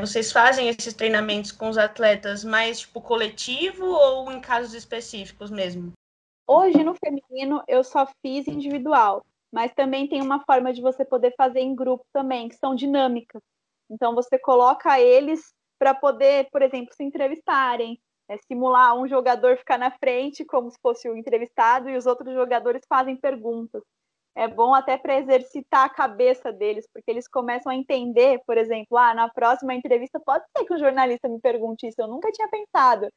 Vocês fazem esses treinamentos com os atletas mais tipo coletivo ou em casos específicos mesmo? Hoje no feminino eu só fiz individual, mas também tem uma forma de você poder fazer em grupo também, que são dinâmicas. Então você coloca eles para poder, por exemplo, se entrevistarem, é, simular um jogador ficar na frente como se fosse o entrevistado e os outros jogadores fazem perguntas é bom até para exercitar a cabeça deles, porque eles começam a entender, por exemplo, ah, na próxima entrevista pode ser que o jornalista me pergunte isso, eu nunca tinha pensado.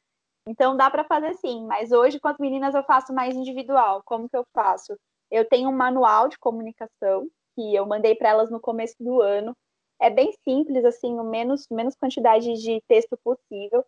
Então dá para fazer sim, mas hoje com as meninas eu faço mais individual. Como que eu faço? Eu tenho um manual de comunicação que eu mandei para elas no começo do ano. É bem simples, assim, o menos, menos quantidade de texto possível.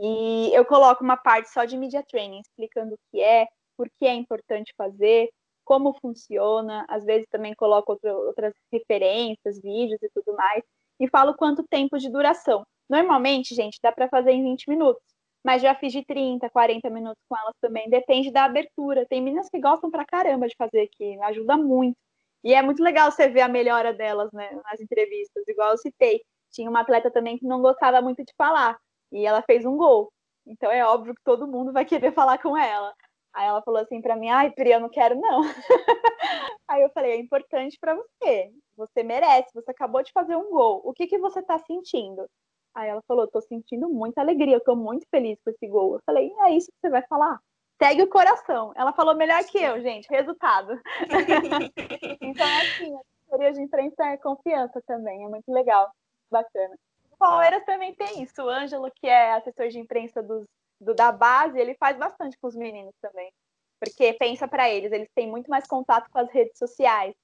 E eu coloco uma parte só de media training, explicando o que é, por que é importante fazer, como funciona, às vezes também coloco outro, outras referências, vídeos e tudo mais, e falo quanto tempo de duração. Normalmente, gente, dá para fazer em 20 minutos, mas já fiz de 30, 40 minutos com elas também, depende da abertura. Tem meninas que gostam pra caramba de fazer aqui, ajuda muito. E é muito legal você ver a melhora delas né, nas entrevistas, igual eu citei. Tinha uma atleta também que não gostava muito de falar, e ela fez um gol. Então é óbvio que todo mundo vai querer falar com ela. Aí ela falou assim para mim: "Ai, Pri, eu não quero não". Aí eu falei: "É importante para você. Você merece. Você acabou de fazer um gol. O que que você tá sentindo?". Aí ela falou: "Tô sentindo muita alegria. Eu tô muito feliz com esse gol". Eu falei: "É isso que você vai falar?". Segue o coração. Ela falou melhor que eu, gente. Resultado. então, assim, a assessoria de imprensa é confiança também. É muito legal. Bacana. O Palmeiras também tem isso. O Ângelo, que é assessor de imprensa dos do, da base, ele faz bastante com os meninos também. Porque pensa para eles, eles têm muito mais contato com as redes sociais.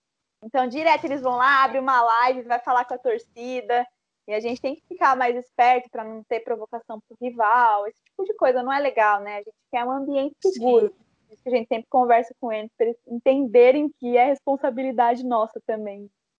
Então, direto eles vão lá, abre uma live, vai falar com a torcida. E a gente tem que ficar mais esperto para não ter provocação pro rival. Esse tipo de coisa não é legal, né? A gente quer um ambiente seguro. Sim. Isso que a gente sempre conversa com eles, para eles entenderem que é responsabilidade nossa também.